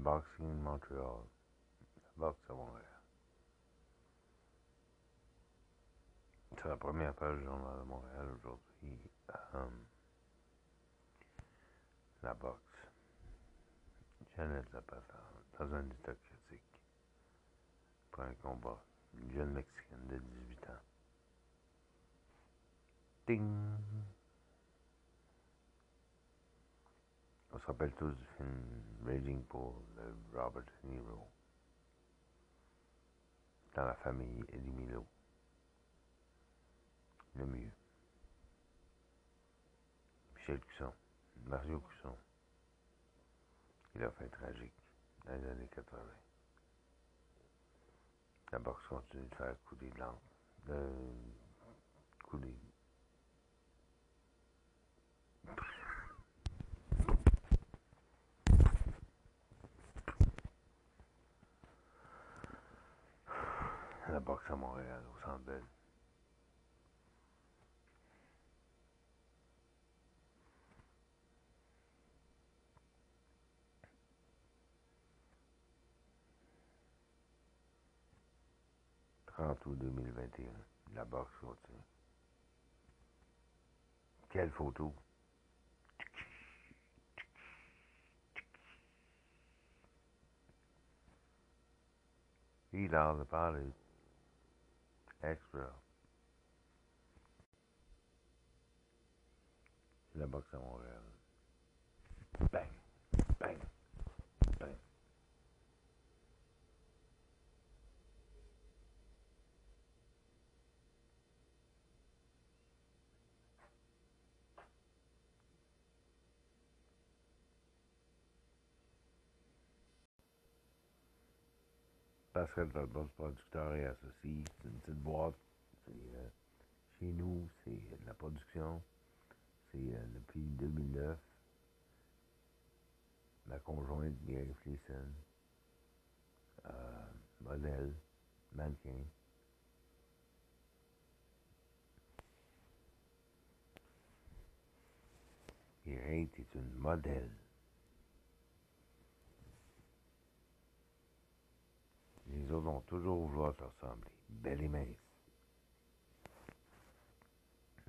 Boxing Montréal. Boxe à Montréal. C'est la première page du Journal de Montréal aujourd'hui. Um, la boxe. Janet Zapata, dans un état critique, pour un combat. Une jeune Mexicaine de 18 ans. Ding! On se rappelle tous du film Raging Bull de Robert De Niro. Dans la famille Eddie Milo. Le mieux. Michel Cusson. Mario Cusson. Il a fait tragique dans les années 80. La boxe continue de faire couler de l'encre. De couler la boxe à Montréal, au Centre Bell. août 2021, la boxe continue. Quelle photo! Il a parlé. Extra. La boxe à Montréal. Bang, bang, Pascal Talbot, producteur et associé. C'est une petite boîte. Euh, chez nous, c'est de la production. C'est euh, depuis 2009. Ma conjointe, Mary Fleeson. Euh, modèle, mannequin. Irène est une modèle. Les autres vont toujours vouloir se ressembler. Belle et mince.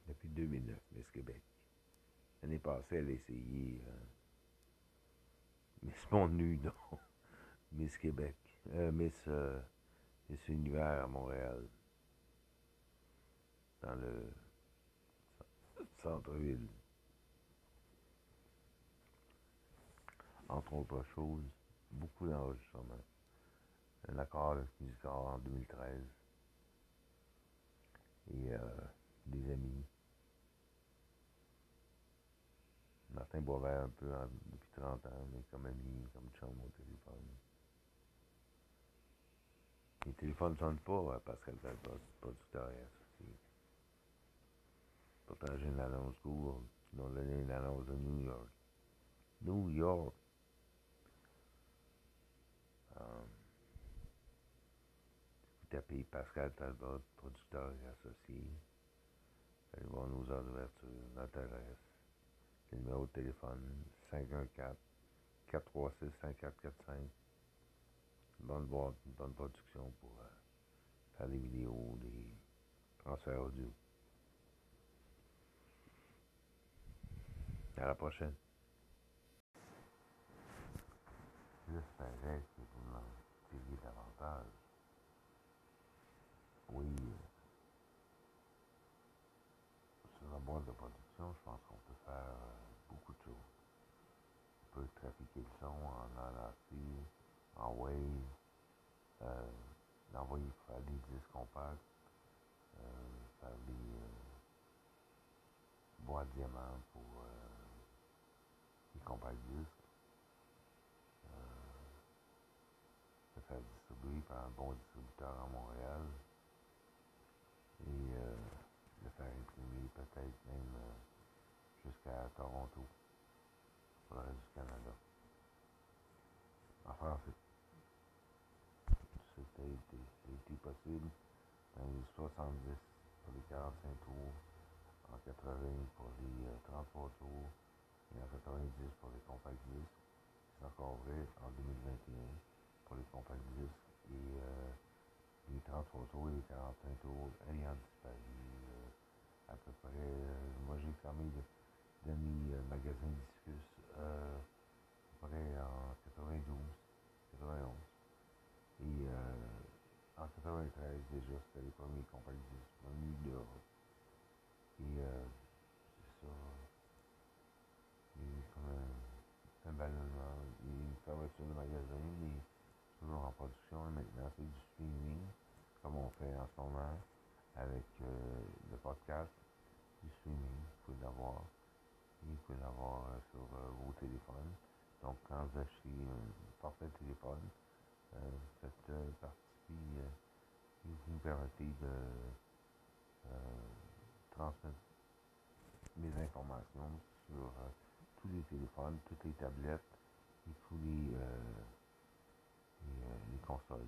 Depuis 2009, Miss Québec. L'année passée, elle a essayé euh, Miss Monde Nu, non. Miss Québec. Euh, Miss, euh, Miss Univers à Montréal. Dans le centre-ville. Entre autres choses, beaucoup d'enregistrements un accord avec Musicor en 2013. Et euh, des amis. Martin Boisvert un peu depuis 30 ans, mais comme ami, comme chum au téléphone. Les téléphones ne sonnent pas à Pascal Talbot, producteur associé. Pourtant, j'ai une annonce Google. Ils ont donné une annonce de New York. New York. Um, tapez Pascal Talbot, producteur et associé. Voir nos heures d'ouverture, notre adresse. Le numéro de téléphone 514 436 5445. bonne boîte, bonne production pour euh, faire des vidéos, des transferts audio. À la prochaine. Oui. Sur la boîte de production, je pense qu'on peut faire euh, beaucoup de choses. On peut trafiquer le son en LAC, en Wave, euh, l'envoyer pour faire des disques compacts, euh, faire des euh, boîtes diamants pour euh, les compacts disques. se faire distribuer par un bon distributeur à Montréal et euh, de faire imprimer peut-être même euh, jusqu'à Toronto, pour le reste du Canada. En français. C'était été possible dans les 70 pour les 45 tours, en 80 pour les euh, 33 tours et en 90 pour les compacts disques. C'est encore vrai en 2021 pour les compacts disques et euh, les transports auto et les quarantaines ayant disparu. Euh, à peu près, euh, moi j'ai fermé de, mes magasins Discus euh, à peu près en 92, 91. Et en 93 déjà, c'était les premiers compagnies venues d'Europe. Et euh, c'est ça. Il y a eu comme un, un ballonnement, il une fermeture de magasin, mais toujours en production, et maintenant c'est du streaming comme on fait en ce moment avec euh, le podcast, du streaming, vous pouvez l'avoir. Vous pouvez l'avoir euh, sur euh, vos téléphones. Donc quand vous achetez un forfait téléphone, cette partie vous me permettez de transmettre mes informations sur tous les téléphones, toutes les tablettes et tous les consoles.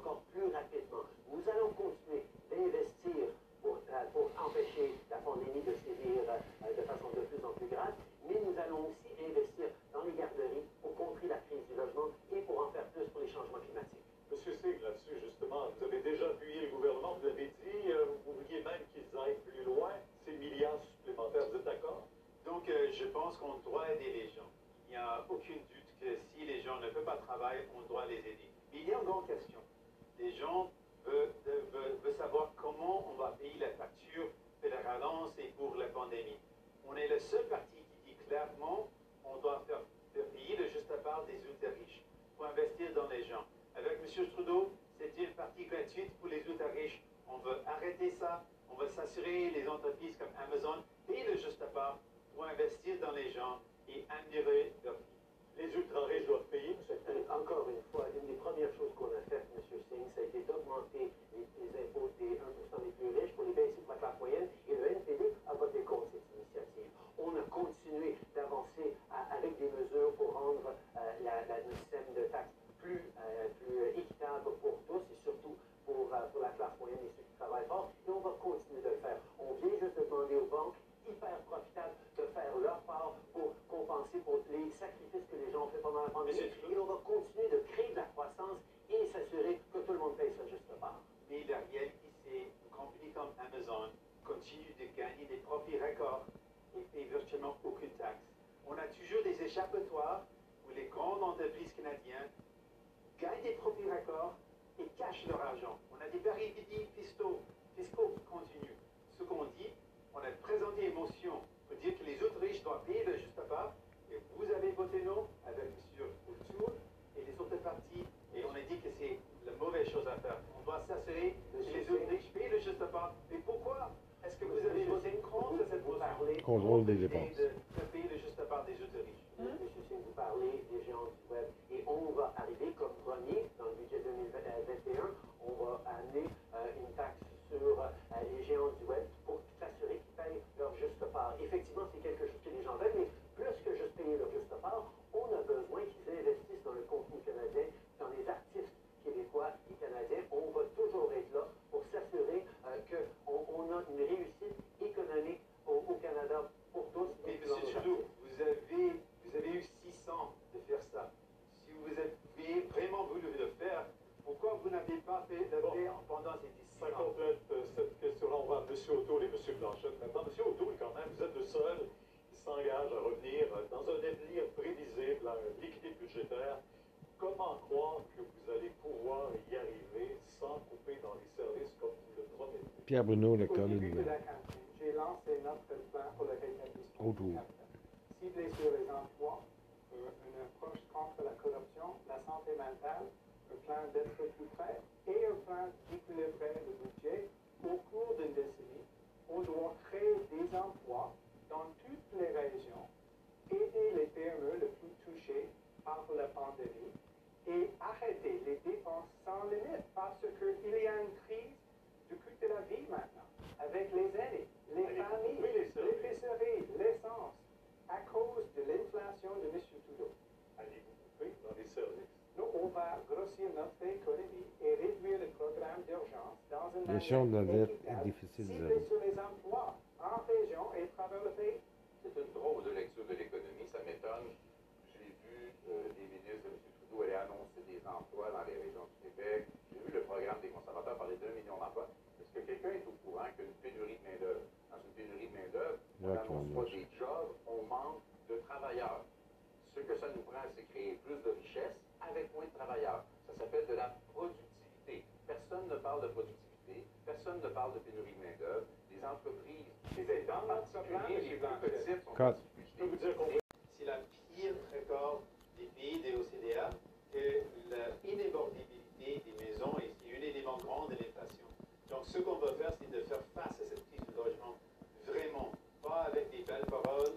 qu'on doit aider les gens. contrôle des dépenses. De, juste des hein? des gens du web. Et on va arriver Pierre Bruno, situation doit être difficile. C'est la pire record des pays des OCDA que l'inébordabilité des maisons est une des manquements de l'inflation. Donc, ce qu'on doit faire, c'est de faire face à cette crise du logement, vraiment, pas avec des belles paroles,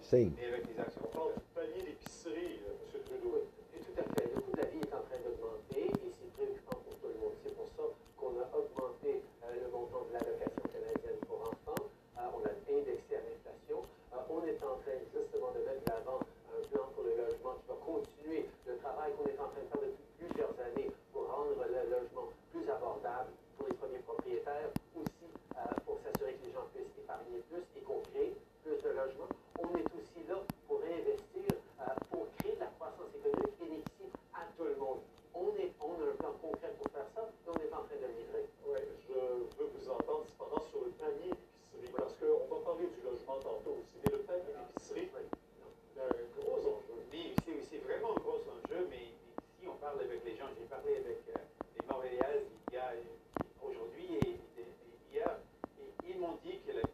particular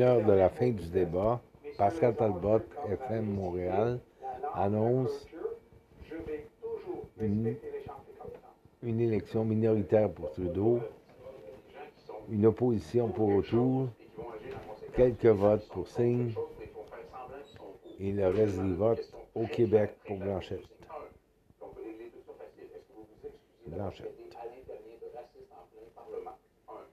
heure de la fin du débat, Pascal Talbot, FM Montréal, annonce une, une élection minoritaire pour Trudeau, une opposition pour Autour, quelques votes pour Singh et le reste des votes au Québec pour. Blanchette. à l'Intérieur de racisme en plein Parlement. Un.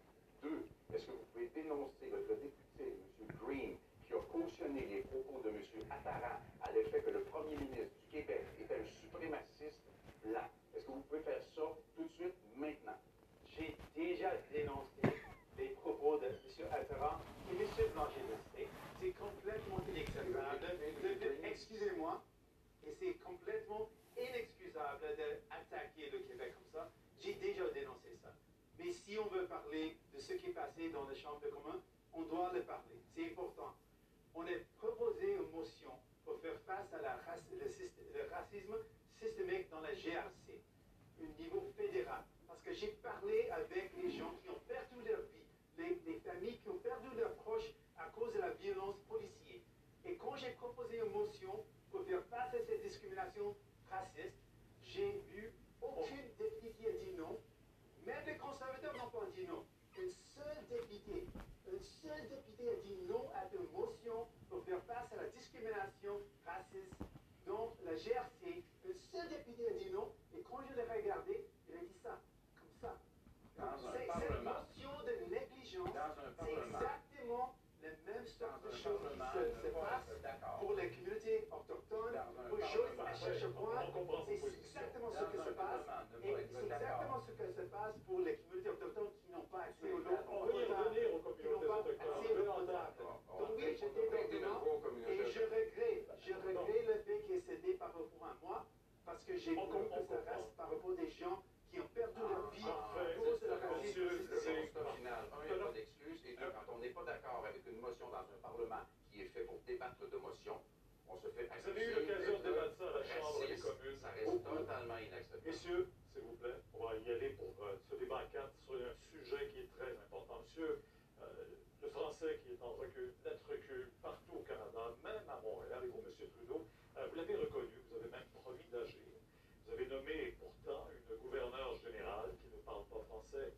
Deux, est-ce que vous pouvez dénoncer votre député, M. Green, qui a cautionné les propos de M. Attara à l'effet que le premier ministre du Québec était un suprémaciste blanc? Est-ce que vous pouvez faire ça tout de suite, maintenant? J'ai déjà dénoncé les propos de M. Attara et M. Blanchet de C'est complètement inacceptable. de- de- Excusez-moi. Et c'est complètement inexcusable d'attaquer le Québec comme ça. J'ai déjà dénoncé ça. Mais si on veut parler de ce qui est passé dans la Chambre de commun, on doit le parler. C'est important. On a proposé une motion pour faire face à la raci- le, racisme systémique dans la GRC, au niveau fédéral. Parce que j'ai parlé avec les gens qui ont perdu leur vie, les, les familles qui ont perdu leurs proches à cause de la violence policière. Et quand j'ai proposé une motion pour faire face à cette discrimination raciste, j'ai vu aucune députée qui a dit non. Même les conservateurs n'ont pas dit non. Un seul député, seul député a dit non à une motion pour faire face à la discrimination raciste dans la GRC. Un seul député a dit non. Et quand je l'ai regardé, il a dit ça, comme ça. C'est- Cette notion de négligence, c'est exactement la même sorte de choses qui se, passe pour les communautés autochtones, Parlement. à. On comprend C'est exactement ce un se passe. Et c'est exactement ce que se passe pour les communautés autochtones qui n'ont pas accès aux qui Donc oui, j'étais communautés Et je regrette, je regrette le fait que ce n'est pas rapport à moi, parce que j'ai comprend, que ça reste par rapport des gens qui ont perdu leur vie à cause de la racisme systémique. constat final, un, il n'y a pas d'excuse, et deux, quand on n'est pas d'accord avec une motion dans un Parlement qui est fait pour débattre de motions, on se fait Vous avez eu l'occasion de débattre ça à la Chambre des communes. Ça reste totalement inacceptable. Messieurs, s'il vous plaît, on va y aller pour euh, ce débat à quatre sur un sujet qui est très important. Monsieur, euh, le français qui est en recul, net recul partout au Canada, même à Montréal, et vous, Monsieur Trudeau, euh, vous l'avez reconnu, vous avez même promis d'agir. Vous avez nommé pourtant une gouverneure générale qui ne parle pas français.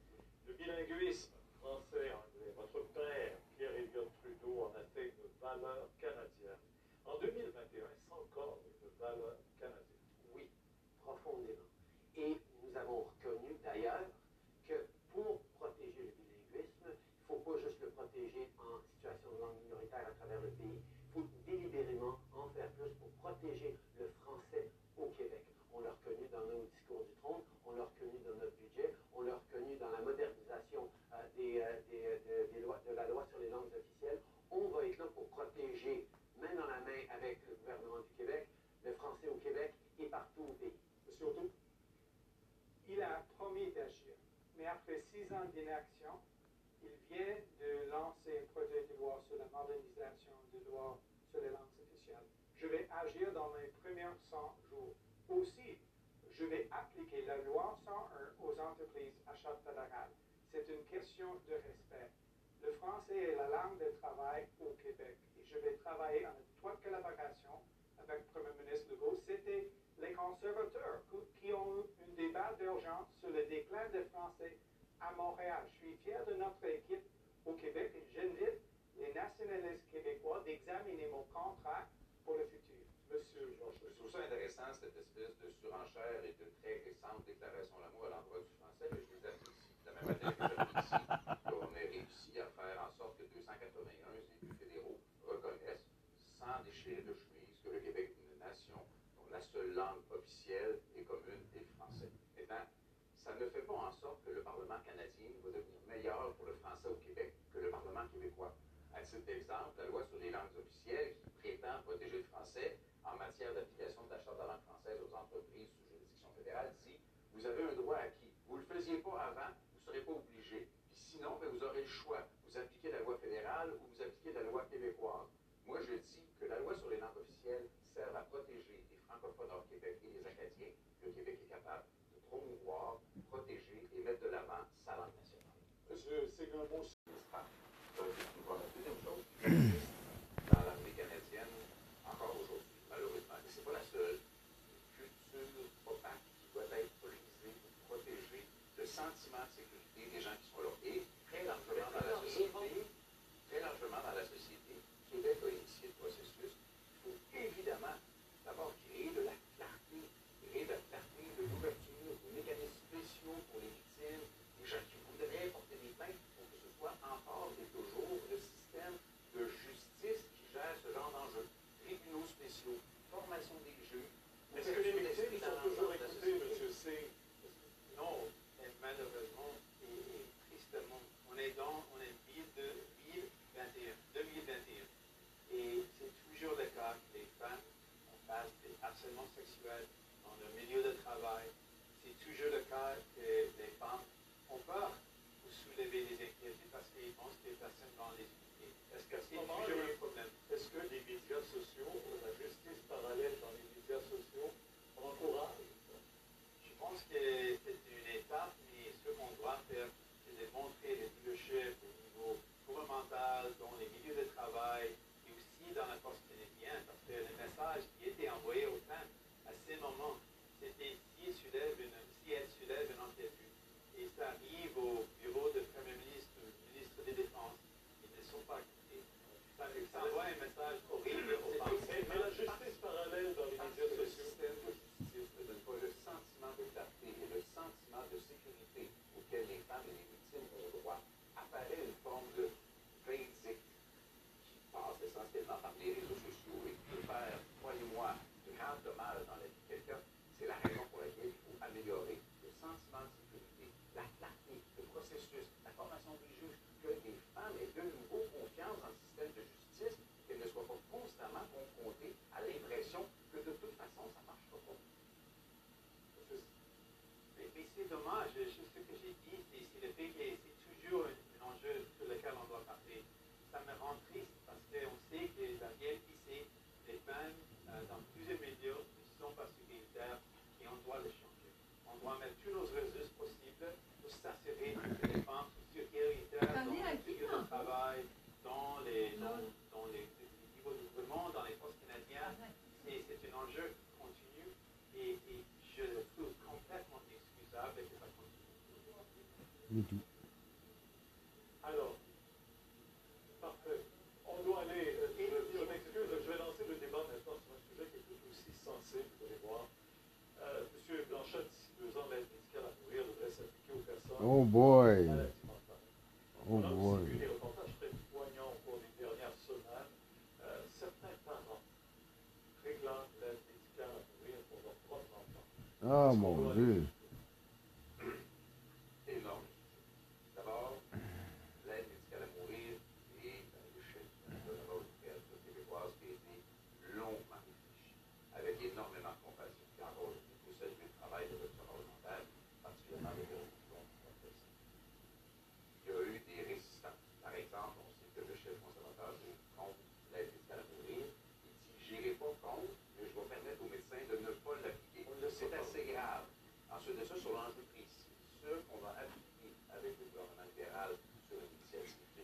Le bilinguisme français-anglais, votre père, Pierre Elliott Trudeau, en a fait une valeur canadienne. En 2021, c'est encore une valeur canadienne. Oui, profondément. Et nous avons reconnu d'ailleurs que pour protéger le bilinguisme, il ne faut pas juste le protéger en situation de langue minoritaire à travers le pays. Il faut délibérément en faire plus pour protéger le français au Québec. On l'a reconnu dans nos discours du trône, on l'a reconnu dans notre budget, on l'a reconnu dans la modernisation euh, des, euh, des, euh, de, des lois, de la loi sur les langues officielles. On va être là pour protéger, main dans la main avec le gouvernement du Québec, le français au Québec et partout au pays. Monsieur Auto? Il a promis d'agir, mais après six ans d'inaction, il vient de lancer un projet de loi sur la modernisation de loi sur les langues officielles. Je vais agir dans les premiers 100 jours. Aussi, je vais appliquer la loi 101 aux entreprises achats fédérales. C'est une question de respect. Le français est la langue de travail au Québec et je vais travailler en étroite collaboration avec le Premier ministre Legault. C'était les conservateurs qui- ont eu un débat d'urgence sur le déclin du français à Montréal. Je suis fier de notre équipe au Québec et j'invite les nationalistes québécois d'examiner mon contrat pour le futur. Monsieur Georges. Je trouve ça intéressant, cette espèce de surenchère et de très récente déclaration d'amour à l'endroit du français. Qu'on ait réussi à faire en sorte que 281 élus fédéraux reconnaissent, sans déchirer de chemise, que le Québec est une nation dont la seule langue officielle et commune est le français. Maintenant, ça ne fait pas en sorte que le Parlement canadien va devenir meilleur pour le français au Québec que le Parlement québécois. À titre d'exemple, la loi sur les langues officielles qui prétend protéger le français en matière d'application de la Charte de la langue française aux entreprises sous juridiction fédérale dit vous avez un droit acquis. Vous ne le faisiez pas avant, serez pas obligé. Puis sinon, ben, vous aurez le choix. Vous appliquez la loi fédérale ou vous appliquez la loi québécoise. Moi, je dis que la loi sur les langues officielles sert à protéger les francophones hors Québec et les Acadiens. Le Québec est capable de promouvoir, protéger et mettre de l'avant sa langue nationale. Monsieur Séguin, mot sentiment, c'est des gens qui sont là. Et très largement dans la société,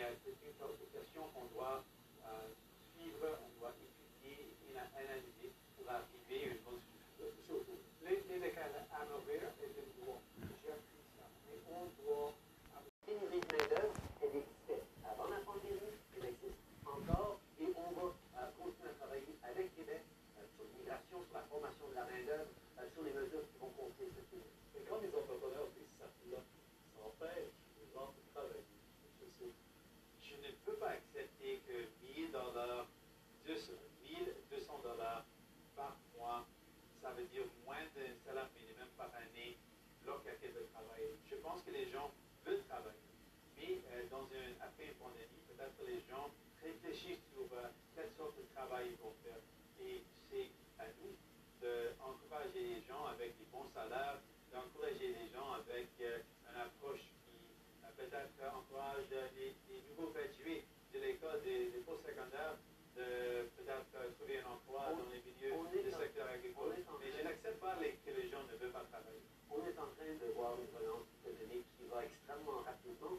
Et c'est une préoccupation qu'on doit euh, suivre, on doit étudier et analyser pour arriver à une bonne après pandémie, peut-être les gens réfléchissent sur euh, quelle sorte de travail ils vont faire. Et c'est à nous d'encourager les gens avec des bons salaires, d'encourager les gens avec euh, une approche qui euh, peut-être encourage les, nouveaux gradués de l'école des, des post-secondaires de peut-être trouver un emploi dans les milieux du secteur agricole. Mais je n'accepte pas que les gens ne veulent pas travailler. On est en train de voir une relance économique qui va extrêmement rapidement.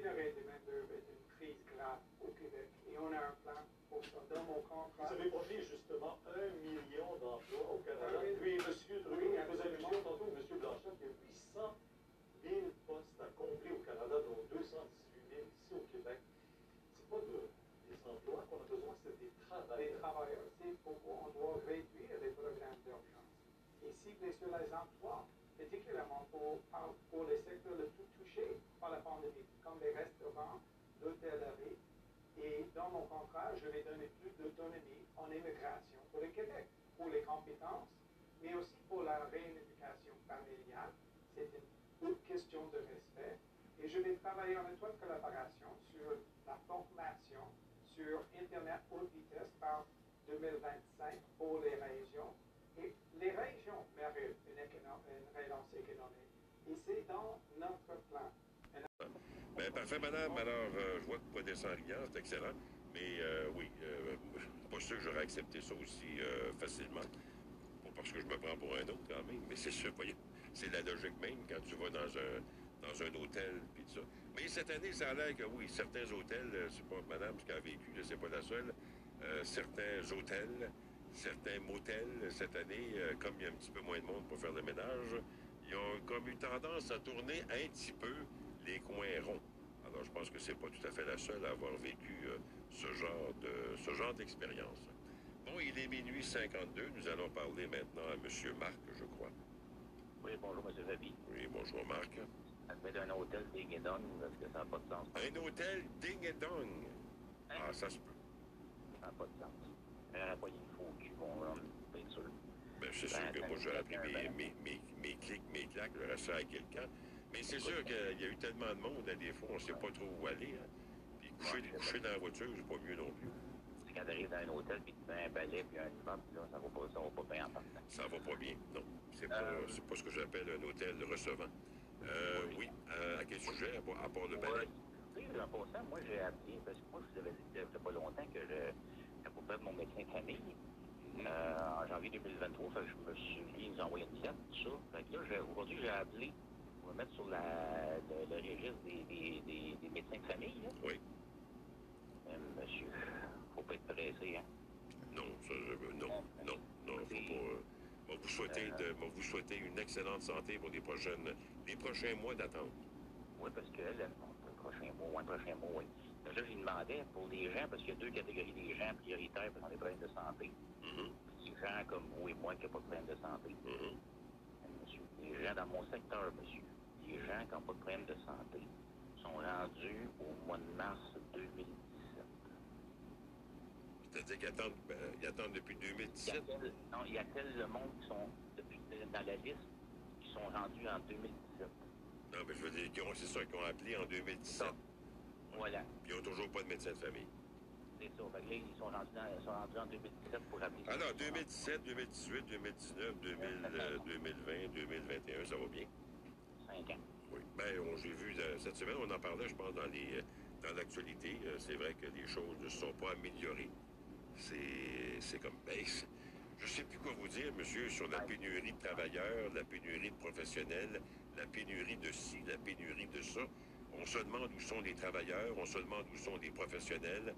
pénurie de main-d'œuvre est une crise grave au Québec et on a un plan pour ça. Dans mon Vous contrat, avez promis justement un million d'emplois au Canada. Oui, il faisait absolument. allusion tantôt, Monsieur Blanchette, il y a 800 000 postes à combler au Canada, dont 218 000 ici au Québec. C'est pas de, des emplois qu'on a besoin, c'est des des travailleurs. travailleurs, c'est pourquoi on doit réduire les programmes d'urgence et cibler sur les emplois, particulièrement pour, par- pour les secteurs les plus touchés par la pandémie, comme les restaurants, l'hôtellerie. Et dans mon contrat, je vais donner plus d'autonomie en immigration pour le Québec, pour les compétences, mais aussi pour la rééducation familiale. C'est une question de respect. Et je vais travailler en étroite collaboration sur la formation sur Internet haute vitesse par 2025 pour les régions. Et les régions méritent une, une relance économique. Et c'est dans notre plan. Ben, parfait, madame. Alors, euh, je vois que pas descend rien, c'est excellent. Mais euh, oui, euh, pas sûr que j'aurais accepté ça aussi euh, facilement. Pas parce que je me prends pour un autre quand même, mais c'est sûr, voyez, c'est la logique même quand tu vas dans un dans un hôtel puis tout ça. Mais cette année, ça a l'air que oui, certains hôtels, euh, c'est pas madame ce qu'elle a vécu, là, c'est pas la seule. euh, certains hôtels, certains motels cette année, comme il y a un petit peu moins de monde pour faire le ménage, ils ont comme eu tendance à tourner un petit peu les coins ronds. Alors, je pense que c'est pas tout à fait la seule à avoir vécu ce genre de ce genre d'expérience. Bon, il est minuit 52. Nous allons parler maintenant à M. Marc, je crois. Oui, bonjour, M. Zabi. Oui, bonjour Marc. D'un hôtel Ding et Dong, parce que ça n'a pas de sens? Un hôtel ding et dong. Ah, ça se peut. Ça n'a pas de sens. Pas une faux cul, mon homme, bien sûr. Ben, c'est sûr que moi, j'aurais pris mes, mes, mes, mes clics, mes claques, j'aurais ça à quelqu'un. Mais c'est sûr qu'il y a eu tellement de monde, à des fois, on ne sait pas trop où aller. hein. Coucher, coucher dans la voiture, c'est pas mieux non plus. C'est quand tu arrives dans un hôtel, puis tu mets un balai, puis un là, ça ne va, pas- ça va pas bien en partant. Ça va pas bien, non. C'est pas, c'est pas ce que j'appelle un hôtel recevant. Euh, oui, à, quel sujet, à, part- à part le balai? Oui, en passant, moi, j'ai appelé, parce que moi, je vous avais dit il y a pas longtemps que je, de mon médecin de famille, euh, en janvier 2023, fait que je me suis lui, il nous a envoyé une lettre, tout ça. Fait que là, aujourd'hui, j'ai appelé, on va mettre sur la, le, le registre des, des, des, des médecins de famille, là. Oui. Euh, monsieur, faut pas être pressé, hein. Non, ça, non, non, non, faut pas. euh, vous souhaiter de, moi, vous souhaiter une excellente santé pour les prochaines, les prochains mois d'attente. Oui, parce que là, bon, le prochain mois, le prochain mois, oui. Donc là, je lui demandais pour les gens, parce qu'il y a deux catégories des gens prioritaires qui ont des problèmes de santé. Mhm, Les gens comme vous et moi qui n'ont pas de problème de santé. mhm. Monsieur, les gens dans mon secteur, monsieur, les gens qui n'ont pas de problème de santé sont rendus au mois de mars 2017. C'est-à-dire qu'ils attendent, ils attendent depuis Il y 2017. a-t-il non, il y a-t-il le monde qui sont depuis, dans la liste qui sont rendus en 2017? Non, mais je veux dire, qu'ils ont- c'est ça, qu'ils ont appelé en 2017. Voilà, Puis ils n'ont toujours pas de médecin de famille. c'est ça. Fait que là, ils sont rendus, dans- ils sont rendus en 2017 pour appeler. Alors, 2017, 2018, 2019, 2000, euh, 2020, 2021, ça va bien. 5 ans. Oui. Ben, j'ai vu cette semaine, on en parlait, je pense, dans les dans l'actualité. C'est vrai que les choses ne se sont pas améliorées. C'est comme. Ben, je ne sais plus quoi vous dire, monsieur, sur la pénurie de travailleurs, la pénurie de professionnels, la pénurie de ci, la pénurie de ça. On se demande où sont les travailleurs, on se demande où sont les professionnels.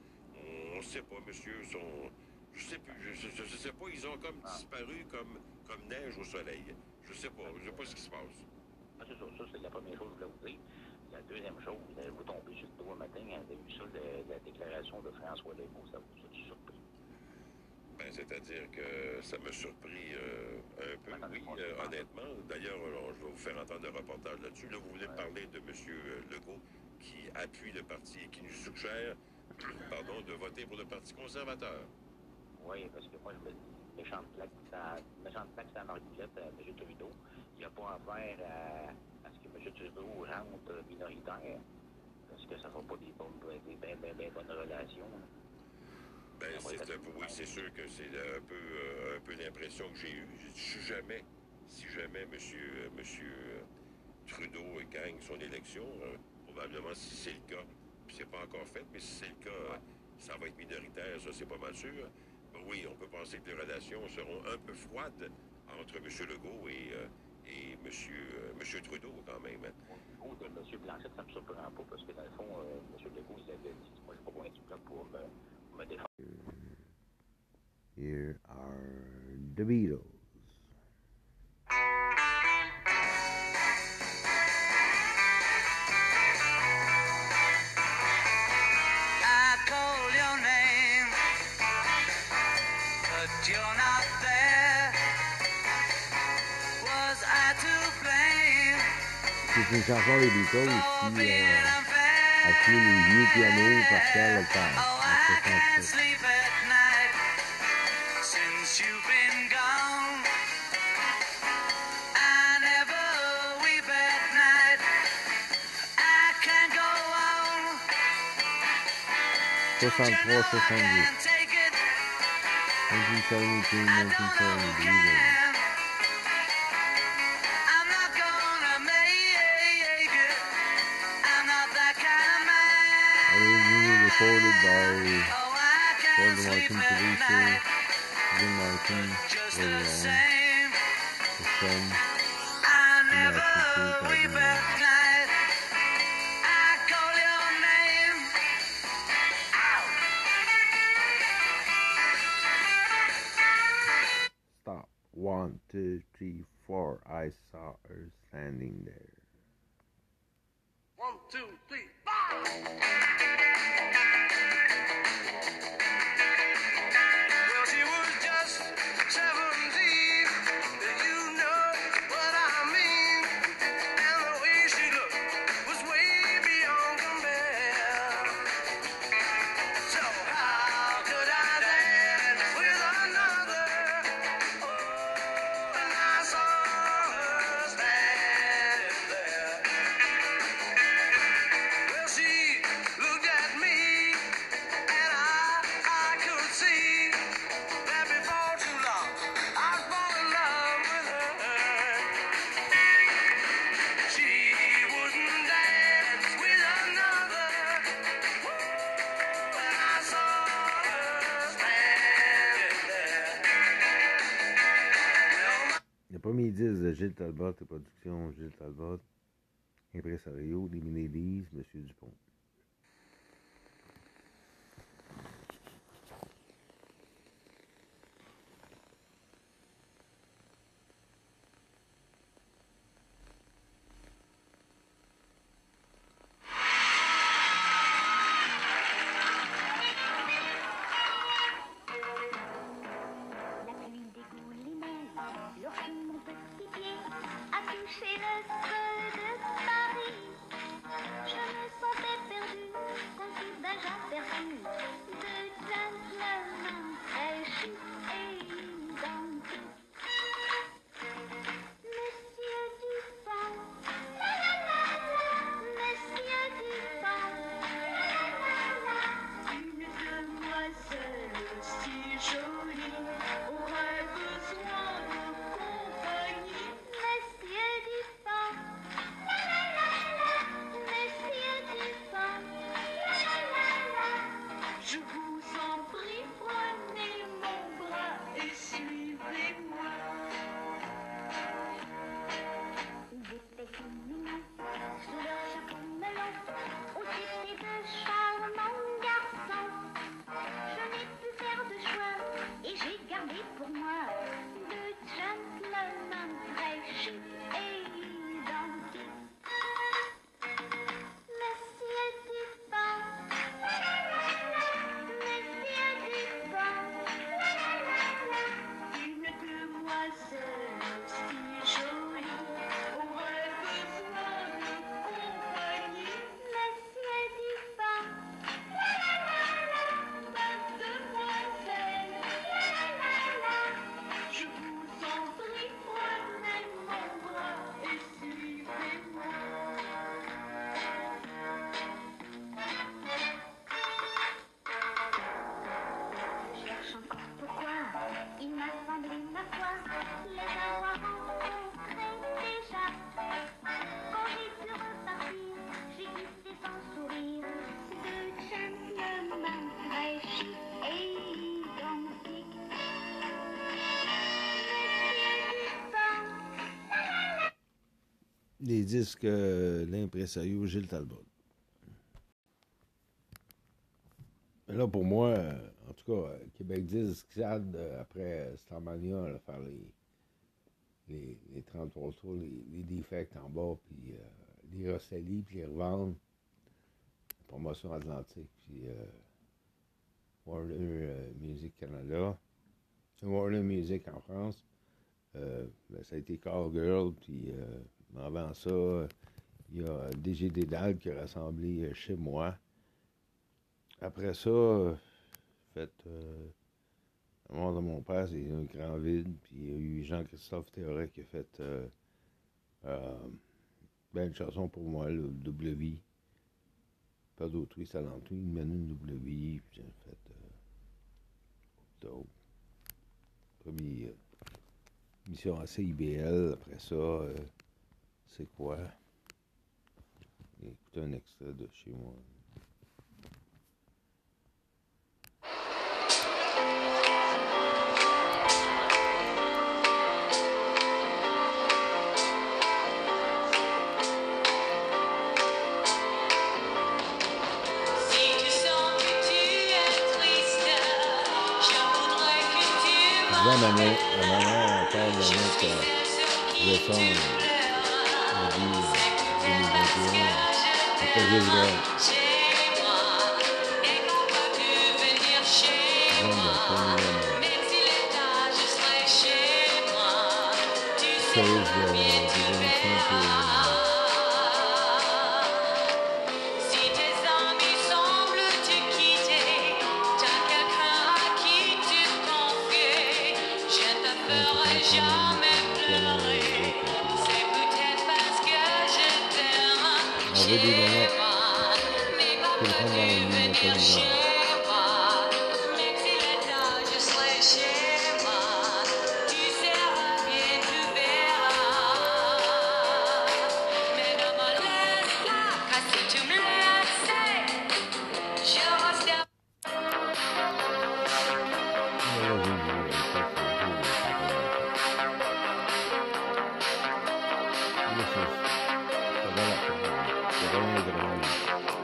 On ne sait pas, monsieur. Sont, je sais plus, je, je, sais pas, ils ont comme disparu comme, comme neige au soleil. Je sais pas, je sais pas ce qui se passe. Ah, c'est ça, ça c'est la première chose que je voulais vous dire. La deuxième chose, vous tombez sur le doigt matin, vous avez vu ça, la, la déclaration de François Legault, ça vous a surpris? Ben, c'est-à-dire que ça m'a surpris euh, un peu, oui, euh, honnêtement. D'ailleurs, je vais vous faire entendre un reportage là-dessus. Là, vous venez de parler de M. Legault qui appuie le parti et qui nous suggère pardon, de voter pour le Parti conservateur. Oui, parce que moi, je me dis, méchante plaque, ça, méchante plaque, ça marguillette à M. Trudeau. Il n'y a pas affaire à, à ce que M. Trudeau rentre minoritaire, parce que ça ne fera pas des bonnes, des, ben, ben, ben bonnes relations. Ben, c'est oui, c'est sûr que c'est un peu, euh, un peu l'impression que j'ai eue. Si jamais, si jamais M. Monsieur, euh, monsieur euh, Trudeau gagne son élection, probablement si c'est le cas, puis c'est pas encore fait, mais si c'est le cas, ça va être minoritaire, ça c'est pas mal sûr. oui, on peut penser que les relations seront un peu froides entre M. Legault et, et M. Monsieur, Trudeau quand même. De M. Blanchette, ça ne me surprend pas parce que dans le fond, M. Legault, il avait dit, moi je suis pas pour. Here are the Beatles. C'est une chanson des Beatles aussi. Euh... Aqui no Rio e a noiva aquela tá Soixante trois, soixante-dix. Un d'une salon, une d'une salon, une d'une salon. Recorded by Gordon Martin, producer Jim Martin, later on, his son, in Massachusetts, 2009. Stop. One, two, three, four. I saw her standing there. One, two, three, four. Gilles Talbot et production Gilles Talbot, impresario, Limine Lise, Monsieur Dupont. Des disques euh, Gilles Talbot. Mais là, pour moi, euh, en tout cas, euh, Québec disque, SAD, euh, après Starmania, va faire les, les, les 33 tours, les, les defects en bas, puis les Rosselli, puis les revendre. Promotion Atlantique, puis euh, Warner Music Canada. Warner Music en France. Ben, ça a été Call Girl, puis mais avant ça, il y a DG Dédale qui a rassemblé chez moi. Après ça, fait euh, la mort de mon père, c'est un grand vide, puis il y a eu Jean-Christophe Théoret qui a fait euh, euh, ben, une chanson pour moi, le vie. Pas d'autrui, talentueux, il mène une vie, puis j'ai fait euh, d'autres. Premier, euh, mission à CIBL, après ça, c'est quoi? Écoutez un extrait de chez moi. La maman, la on parle de notre euh, leçon 2021. Après Gilles Gray, On veut des donuts. Mais pas Téléphone dans la ligne, venir téléphone. chez moi. Même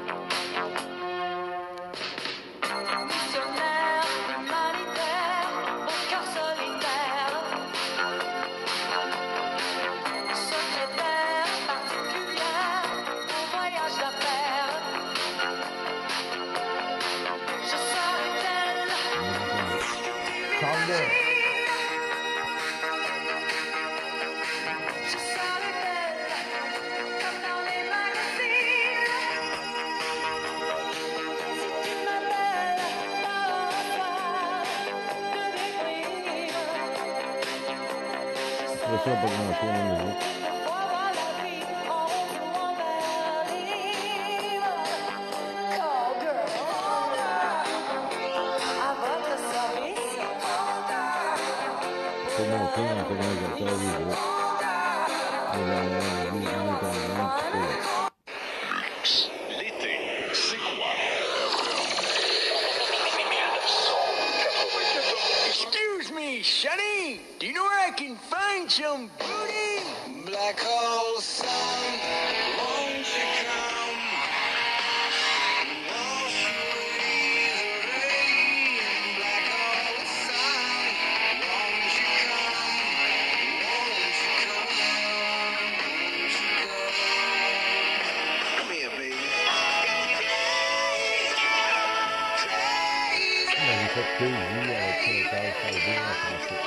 On avait fait Crazy avec Chantal Salvé en français.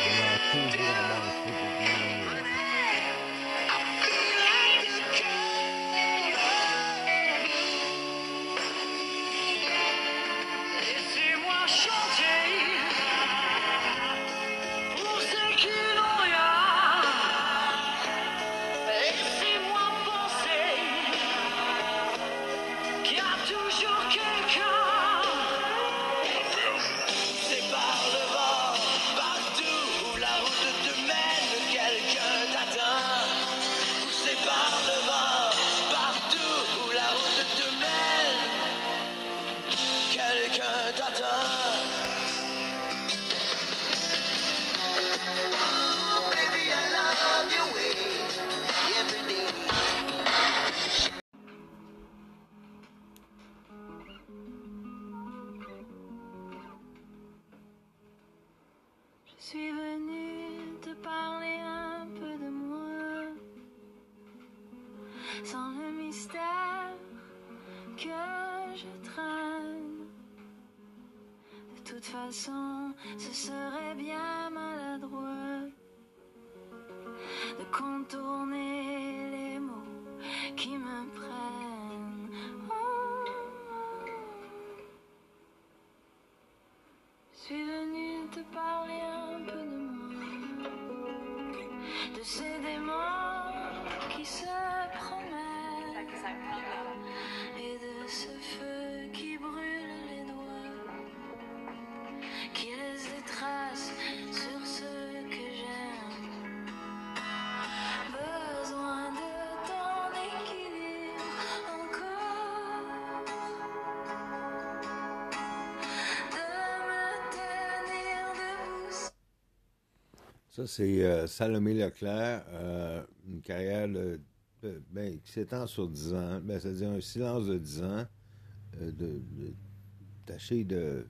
On a Crazy en français pour dire. De contourner les mots qui me prennent. Oh, Je suis venu te parler un peu de moi, de ces démons qui se Ça, c'est euh, Salomé Leclerc, euh, une carrière ben, qui s'étend sur 10 ans. Ben, C'est-à-dire un silence de 10 ans, euh, de, taché de,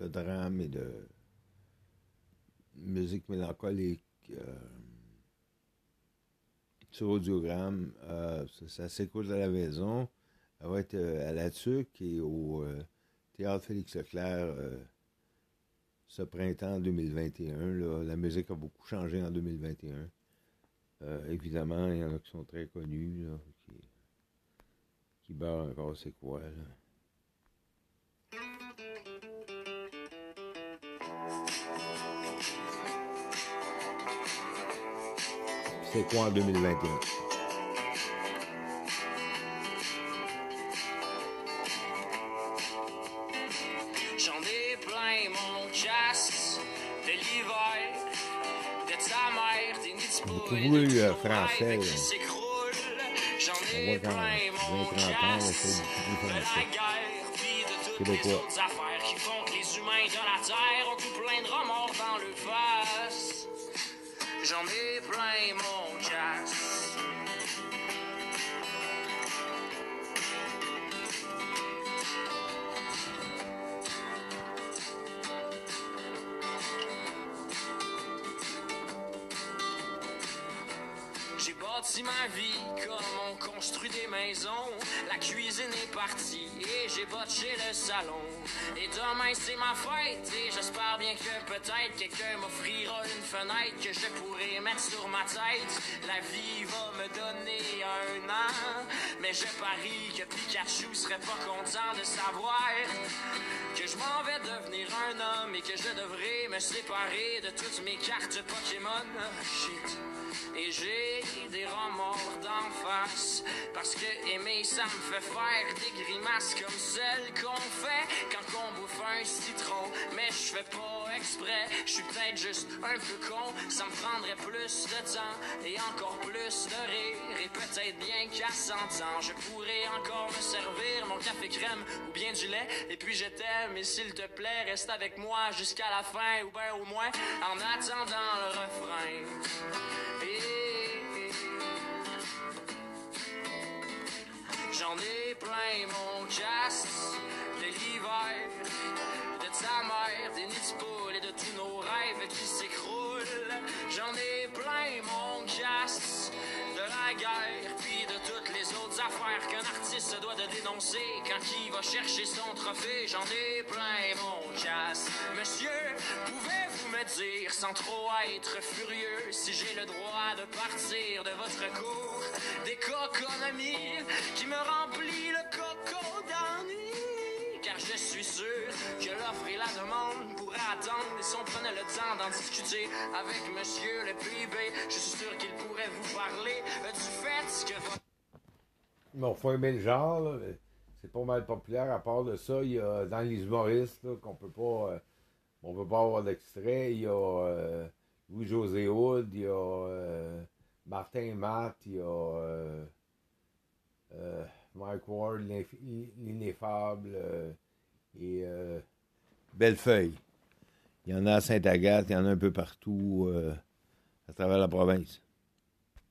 drame et de musique mélancolique. sur audiogramme, ça, ça s'écoute à la maison. Elle va être à la TUC et au Théâtre Félix Leclerc ce printemps 2021. là. La musique a beaucoup changé en 2021. Euh, évidemment, il y en a qui sont très connus, qui, qui beurrent encore c'est quoi. Là? C'est quoi en 2021? Nos français, rêves là. J'en On voit qu'en plein 20, mon 30 ans, casque c'est beaucoup plus français. Québécois. J'en ai plein comme on construit des maisons. La cuisine est partie et j'ai botché le salon. Et demain c'est ma fête et j'espère bien que peut-être quelqu'un m'offrira une fenêtre que je pourrai mettre sur ma tête. La vie va me donner un an, mais je parie que Pikachu serait pas content de savoir que je m'en vais devenir un homme et que je devrais me séparer de toutes mes cartes Pokémon. Shit. Et j'ai des remords d'en face Parce que aimer ça me fait faire des grimaces Comme celles qu'on fait quand on bouffe un citron. Mais je fais pas exprès, je suis peut-être juste un peu con. Ça me prendrait plus de temps et encore plus de rire. Et peut-être bien qu'à 100 ans Je pourrais encore me servir mon café crème ou bien du lait. Et puis je t'aime et s'il te plaît reste avec moi jusqu'à la fin Ou bien au moins en attendant le refrain. J'en ai plein mon casque ta mère, des nids de et de tous nos rêves qui s'écroulent. J'en ai plein mon casque de la guerre, puis de toutes les autres affaires qu'un artiste se doit de dénoncer quand il va chercher son trophée. J'en ai plein mon casque. Monsieur, pouvez-vous me dire sans trop être furieux si j'ai le droit de partir de votre cours d'économie qui me remplit le coco d'ennui? Car je suis sûr que l'offre et la demande pourraient attendre et si on prenait le temps d'en discuter avec monsieur le PIB, je suis sûr qu'il pourrait vous parler du fait que Bon, faut aimer le genre, là. C'est pas mal populaire. À part de ça, il y a dans les humoristes qu'on peut pas. euh, on peut pas avoir d'extrait. Il y a euh, Louis-José Hood, il y a euh, Martin Matt, il y a Mike Ward, l'ineffable, euh, et euh, Bellefeuille. Il y en a à Sainte-Agathe, il y en a un peu partout euh, à travers la province.